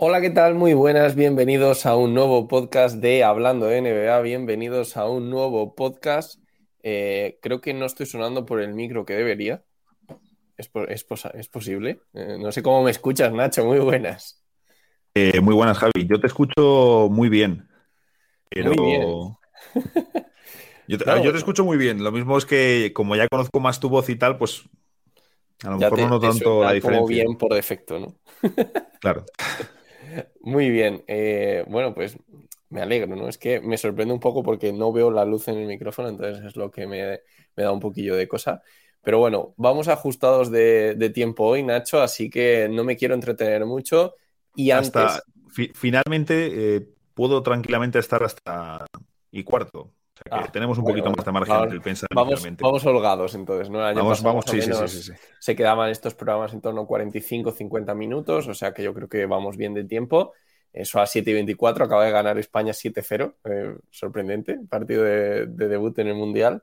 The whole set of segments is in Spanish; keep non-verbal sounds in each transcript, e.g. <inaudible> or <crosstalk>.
Hola, ¿qué tal? Muy buenas, bienvenidos a un nuevo podcast de Hablando de NBA, bienvenidos a un nuevo podcast. Eh, creo que no estoy sonando por el micro que debería. ¿Es, po- es posa- es posible? Eh, no sé cómo me escuchas, Nacho, muy buenas. Eh, muy buenas, Javi. Yo te escucho muy bien. Pero... Muy bien. <laughs> Yo te, Claro. yo te escucho muy bien. Lo mismo es que, como ya conozco más tu voz y tal, pues a lo mejor te- no noto tanto la como diferencia. bien por defecto, ¿no? <laughs> Claro. Muy bien. eh, bueno, pues me alegro, ¿no? Es que me sorprende un poco porque no veo la luz en el micrófono, entonces es lo que me, me da un poquillo de cosa. Pero bueno, vamos ajustados de, de tiempo hoy, Nacho, así que no me quiero entretener mucho. Y antes, Hasta fi- finalmente eh, puedo tranquilamente estar hasta y cuarto. O sea que Ah, tenemos un bueno, poquito más de margen vamos- entre el pensar vamos, holgados entonces, ¿no? El año Vamos, vamos, sí, sí, sí, sí, sí. se quedaban estos programas en torno a 45-50 minutos, o sea que yo creo que vamos bien de tiempo. Eso a 7 y 24, acaba de ganar España 7-0, eh, sorprendente, partido de, de debut en el Mundial.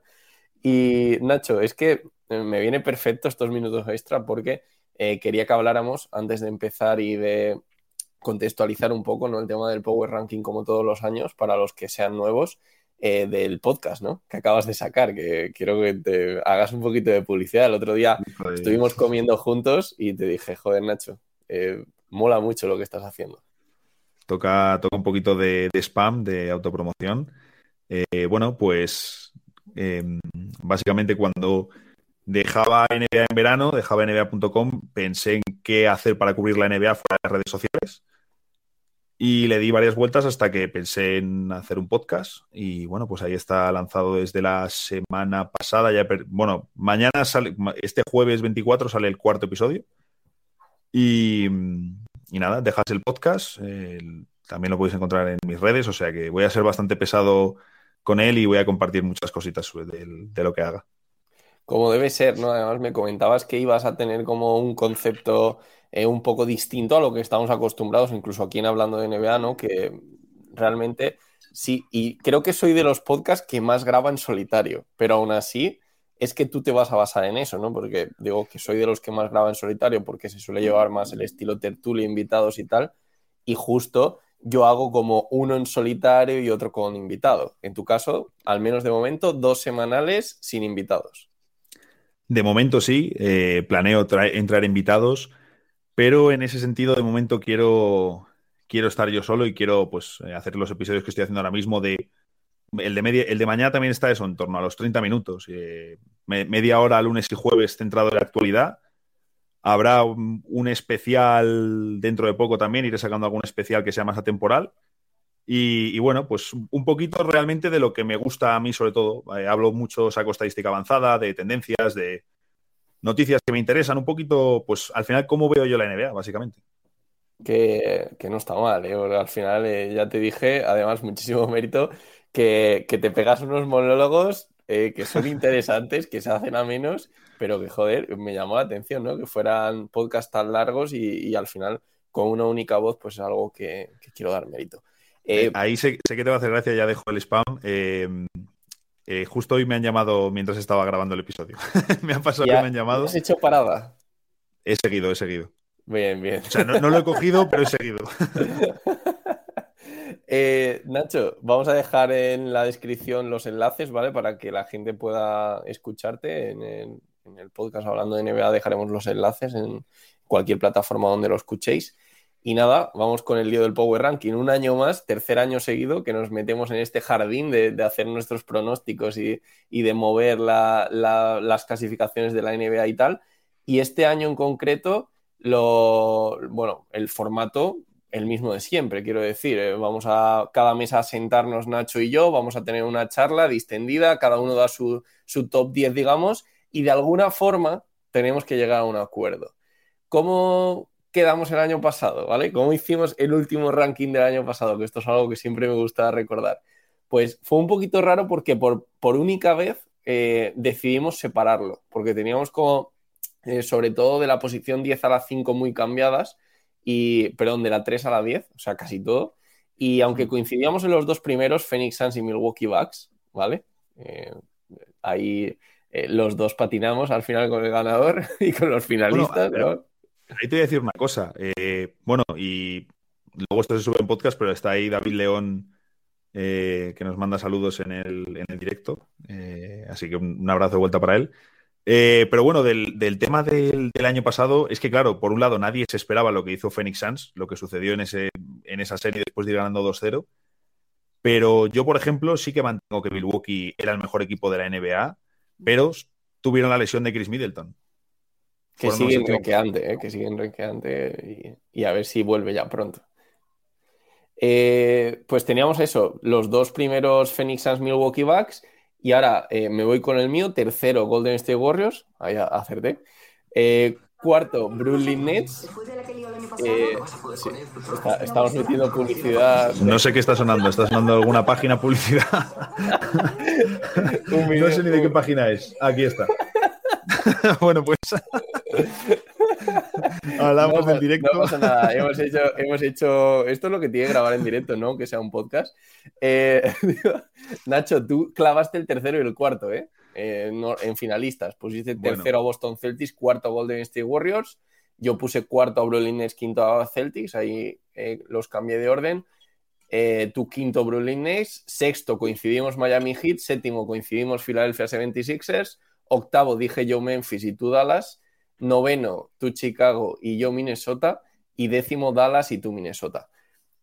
Y Nacho, es que eh, me viene perfecto estos minutos extra porque eh, quería que habláramos antes de empezar y de contextualizar un poco ¿no? el tema del Power Ranking como todos los años para los que sean nuevos eh, del podcast ¿no? que acabas de sacar, que quiero que te hagas un poquito de publicidad. El otro día estuvimos comiendo juntos y te dije, joder Nacho, eh, mola mucho lo que estás haciendo. Toca, toca un poquito de, de spam, de autopromoción. Eh, bueno, pues eh, básicamente cuando dejaba NBA en verano, dejaba NBA.com, pensé en qué hacer para cubrir la NBA fuera de las redes sociales. Y le di varias vueltas hasta que pensé en hacer un podcast. Y bueno, pues ahí está lanzado desde la semana pasada. Ya, bueno, mañana sale, este jueves 24 sale el cuarto episodio. Y, y nada, dejas el podcast. también lo podéis encontrar en mis redes. O sea que voy a ser bastante pesado con él y voy a compartir muchas cositas del- de lo que haga. Como debe ser, ¿no? Además me comentabas que ibas a tener como un concepto eh, un poco distinto a lo que estamos acostumbrados, incluso aquí en Hablando de NBA, ¿no? Que realmente sí, y creo que soy de los podcasts que más graba en solitario, pero aún así es que tú te vas a basar en eso, ¿no? Porque digo que soy de los que más graba en solitario porque se suele llevar más el estilo tertulia, invitados y tal, y justo yo hago como uno en solitario y otro con invitado. En tu caso, al menos de momento, dos semanales sin invitados. De momento sí, eh, planeo entrar invitados, pero en ese sentido de momento quiero, quiero estar yo solo y quiero pues eh, hacer los episodios que estoy haciendo ahora mismo de el de media, el de mañana también está eso, en torno a los 30 minutos, eh, me- media hora lunes y jueves centrado en la actualidad. Habrá un, especial dentro de poco también, iré sacando algún especial que sea más atemporal. Y, y bueno, pues un poquito realmente de lo que me gusta a mí sobre todo. Eh, hablo mucho, saco estadística avanzada, de tendencias, de noticias que me interesan, un poquito, pues al final, cómo veo yo la NBA, básicamente. que, que no está mal, ¿eh? Al final eh, ya te dije, además muchísimo <laughs> mérito, que, que te pegas unos monólogos eh, que son <laughs> interesantes, que se hacen a menos, pero que, joder, me llamó la atención, ¿no? Que fueran podcasts tan largos y, y al final con una única voz, pues es algo que, que quiero dar mérito. Eh, Ahí sé, sé que te va a hacer gracia, ya dejo el spam. Eh, eh, justo hoy me han llamado mientras estaba grabando el episodio. <laughs> me han pasado que me han llamado. ¿Has hecho parada? He seguido, he seguido. Bien, bien. O sea, no, no lo he cogido, pero he seguido. <laughs> Eh, Nacho, vamos a dejar en la descripción los enlaces, ¿vale? Para que la gente pueda escucharte en el, en el podcast hablando de NBA. Dejaremos los enlaces en cualquier plataforma donde lo escuchéis. Y nada, vamos con el lío del Power Ranking. Un año más, tercer año seguido, que nos metemos en este jardín de, de hacer nuestros pronósticos y, y de mover la- la- las clasificaciones de la NBA y tal. Y este año en concreto, lo, bueno, el formato el mismo de siempre, quiero decir. eh, vamos a cada mes a sentarnos Nacho y yo, vamos a tener una charla distendida, cada uno da su, su top 10, digamos, y de alguna forma tenemos que llegar a un acuerdo. ¿Cómo quedamos el año pasado, ¿vale? ¿Cómo hicimos el último ranking del año pasado? Que esto es algo que siempre me gusta recordar. Pues fue un poquito raro porque por, por única vez eh, decidimos separarlo, porque teníamos como, eh, sobre todo de la posición 10 a la 5 muy cambiadas, y, perdón, de la 3 a la 10, o sea, casi todo. Y aunque coincidíamos en los dos primeros, Phoenix Suns y Milwaukee Bucks, ¿vale? Eh, ahí eh, los dos patinamos al final con el ganador <laughs> y con los finalistas, pero- ¿no? Ahí te voy a decir una cosa. eh, bueno, y luego esto se sube en podcast, pero está ahí David León, eh, que nos manda saludos en el, en el directo. eh, así que un, abrazo de vuelta para él. Pero bueno, del, del tema del, del año pasado, es que claro, por un lado nadie se esperaba lo que hizo Phoenix Suns, lo que sucedió en, ese, en esa serie después de ir ganando 2-0. Pero yo, por ejemplo, sí que mantengo que Milwaukee era el mejor equipo de la NBA, pero tuvieron la lesión de Chris Middleton. Que siguen renqueante, ¿eh? que siguen renqueante y, y a ver si vuelve ya pronto. Eh, pues teníamos eso, los dos primeros Phoenix Suns Milwaukee Bucks y ahora eh, me voy con el mío, tercero Golden State Warriors, ahí acerté. Eh, cuarto Brooklyn Nets. Eh, sí, está- estamos metiendo publicidad. No sé qué está sonando. ¿Está sonando alguna página publicidad? <laughs> No sé ni de qué página es. Aquí está. <laughs> bueno, pues. <laughs> Hablamos No, del directo. No pasa nada, hemos hecho, hemos hecho. Esto es lo que tiene que grabar en directo, ¿no? Que sea un podcast. Eh, <laughs> Nacho, tú clavaste el tercero y el cuarto, ¿eh? Eh, no- en finalistas. Pusiste Bueno. tercero a Boston Celtics, cuarto a Golden State Warriors. Yo puse cuarto a Brooklyn Nets, quinto a Celtics. Ahí eh, los cambié de orden. Eh, tú quinto Brooklyn Nets. Sexto coincidimos Miami Heat. Séptimo coincidimos Philadelphia 76ers. Octavo dije yo Memphis y tú Dallas. Noveno, tú Chicago y yo Minnesota. Y décimo Dallas y tú Minnesota.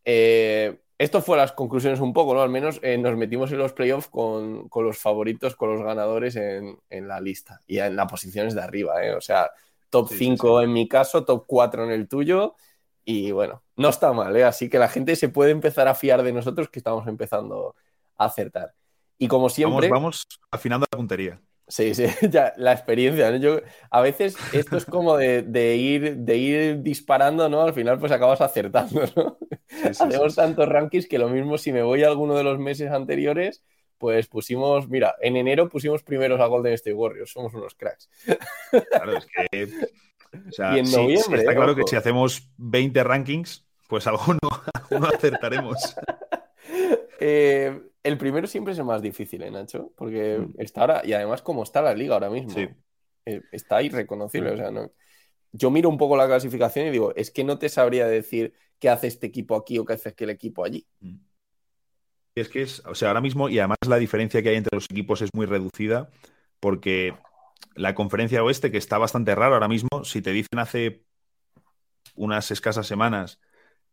Eh, esto fue las conclusiones un poco, ¿no? Al menos eh, nos metimos en los playoffs con, con los favoritos, con los ganadores en, en la lista y en las posiciones de arriba, ¿eh? O sea, top Sí, sí, 5 en mi caso, top 4 en el tuyo. Y bueno, no está mal, ¿eh? Así que la gente se puede empezar a fiar de nosotros que estamos empezando a acertar. Y como siempre. Vamos, vamos afinando la puntería. Sí, sí, <laughs> ya, la experiencia. ¿no? Yo, a veces esto es como de, de ir, de ir disparando, ¿no? Al final, pues acabas acertando, ¿no? Sí, sí, Hacemos sí. tantos rankings que lo mismo si me voy a alguno de los meses anteriores, pues pusimos, mira, en enero pusimos primeros a Golden State Warriors, somos unos cracks. Claro, es que. o sea, Y en noviembre, está eh, claro ojo. que si hacemos 20 rankings, pues alguno, <laughs> alguno acertaremos. <laughs> Eh, el primero siempre es el más difícil, ¿eh, Nacho? Porque Mm. está ahora, y además como está la liga ahora mismo, Sí. eh, está irreconocible, o sea, no. Yo miro un poco la clasificación y digo, es que no te sabría decir qué hace este equipo aquí o qué hace aquel equipo allí. Es que es, o sea, ahora mismo, y además la diferencia que hay entre los equipos es muy reducida, porque la conferencia oeste, que está bastante raro ahora mismo, si te dicen hace unas escasas semanas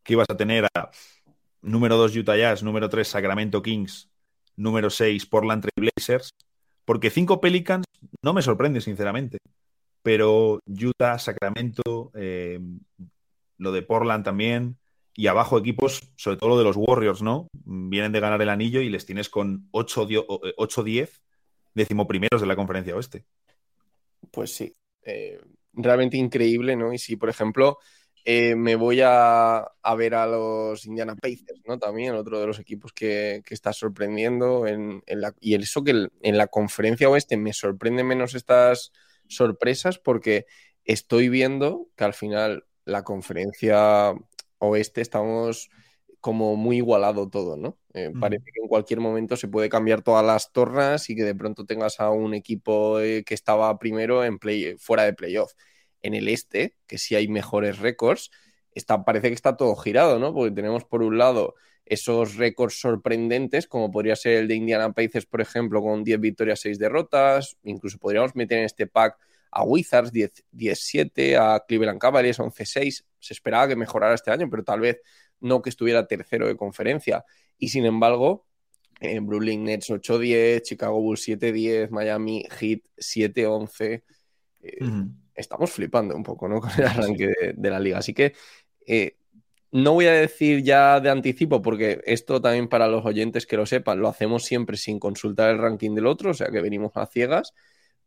que ibas a tener a número 2 Utah Jazz, número 3 Sacramento Kings, número 6 Portland Trail Blazers, porque 5 Pelicans no me sorprende, sinceramente, pero Utah, Sacramento, eh, lo de Portland también, y abajo equipos, sobre todo lo de los Warriors, ¿no? Vienen de ganar el anillo y les tienes con 8-10 decimoprimeros de la conferencia oeste. Pues sí, eh, realmente increíble, ¿no? Y si, por ejemplo, eh, me voy a, a ver a los Indiana Pacers, ¿no? También otro de los equipos que, que está sorprendiendo. En, en la, y eso que el- en la conferencia oeste me sorprende menos estas sorpresas porque estoy viendo que al final la conferencia oeste estamos como muy igualado todo, ¿no? Eh. Parece que en cualquier momento se puede cambiar todas las tornas y que de pronto tengas a un equipo eh, que estaba primero en play, fuera de playoff. En el este, que sí hay mejores récords, está, parece que está todo girado, ¿no? Porque tenemos por un lado esos récords sorprendentes, como podría ser el de Indiana Pacers, por ejemplo, con 10 victorias, 6 derrotas. Incluso podríamos meter en este pack a Wizards 10 10-7, a Cleveland Cavaliers 11-6. Se esperaba que mejorara este año, pero tal vez no que estuviera tercero de conferencia. Y sin embargo, en Brooklyn Nets 8-10, Chicago Bulls 7-10, Miami Heat 7-11. Eh. Estamos flipando un poco, ¿no? <laughs> Con el arranque de, de la liga. Así que eh, no voy a decir ya de anticipo, porque esto también para los oyentes que lo sepan, lo hacemos siempre sin consultar el ranking del otro, o sea que venimos a ciegas,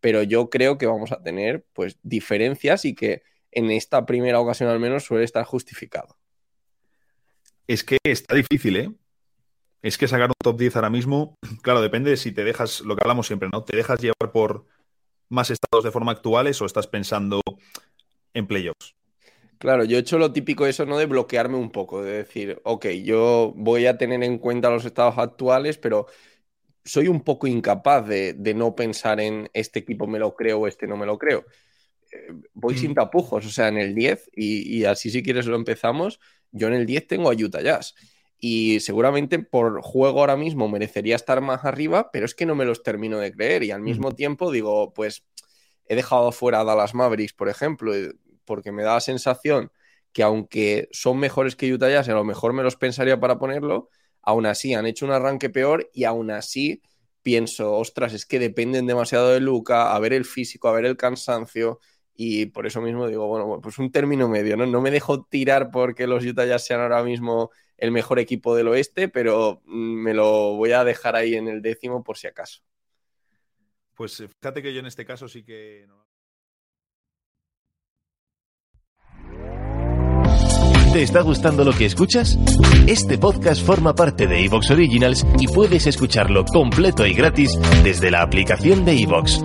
pero yo creo que vamos a tener pues diferencias y que en esta primera ocasión al menos suele estar justificado. Es que está difícil, ¿eh? Es que sacar un top 10 ahora mismo, <clears throat> claro, depende de si te dejas, lo que hablamos siempre, ¿no? ¿Te dejas llevar por más estados de forma actuales o estás pensando en playoffs? Claro, yo he hecho lo típico eso, ¿no? De bloquearme un poco, de decir, ok, yo voy a tener en cuenta los estados actuales, pero soy un poco incapaz de, de no pensar en este equipo me lo creo o este no me lo creo. Eh, voy Mm. sin tapujos, o sea, en el 10, y, y así si quieres lo empezamos, yo en el 10 tengo a Utah Jazz. Y seguramente por juego ahora mismo merecería estar más arriba, pero es que no me los termino de creer. Y al mismo tiempo digo, pues he dejado fuera a Dallas Mavericks, por ejemplo, eh, porque me da la sensación que aunque son mejores que Utah Jazz, a lo mejor me los pensaría para ponerlo, aún así han hecho un arranque peor y aún así pienso, ostras, es que dependen demasiado de Luca, a ver el físico, a ver el cansancio. Y por eso mismo digo, bueno, pues un término medio, ¿no? No me dejo tirar porque los Utah Jazz sean ahora mismo el mejor equipo del oeste, pero mm, me lo voy a dejar ahí en el décimo por si acaso. Pues eh, fíjate que yo en este caso sí que... no- ¿Te está gustando lo que escuchas? Este podcast forma parte de Evox Originals y puedes escucharlo completo y gratis desde la aplicación de Evox.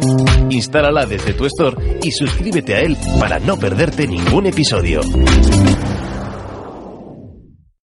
Instálala desde tu store y suscríbete a él para no perderte ningún episodio.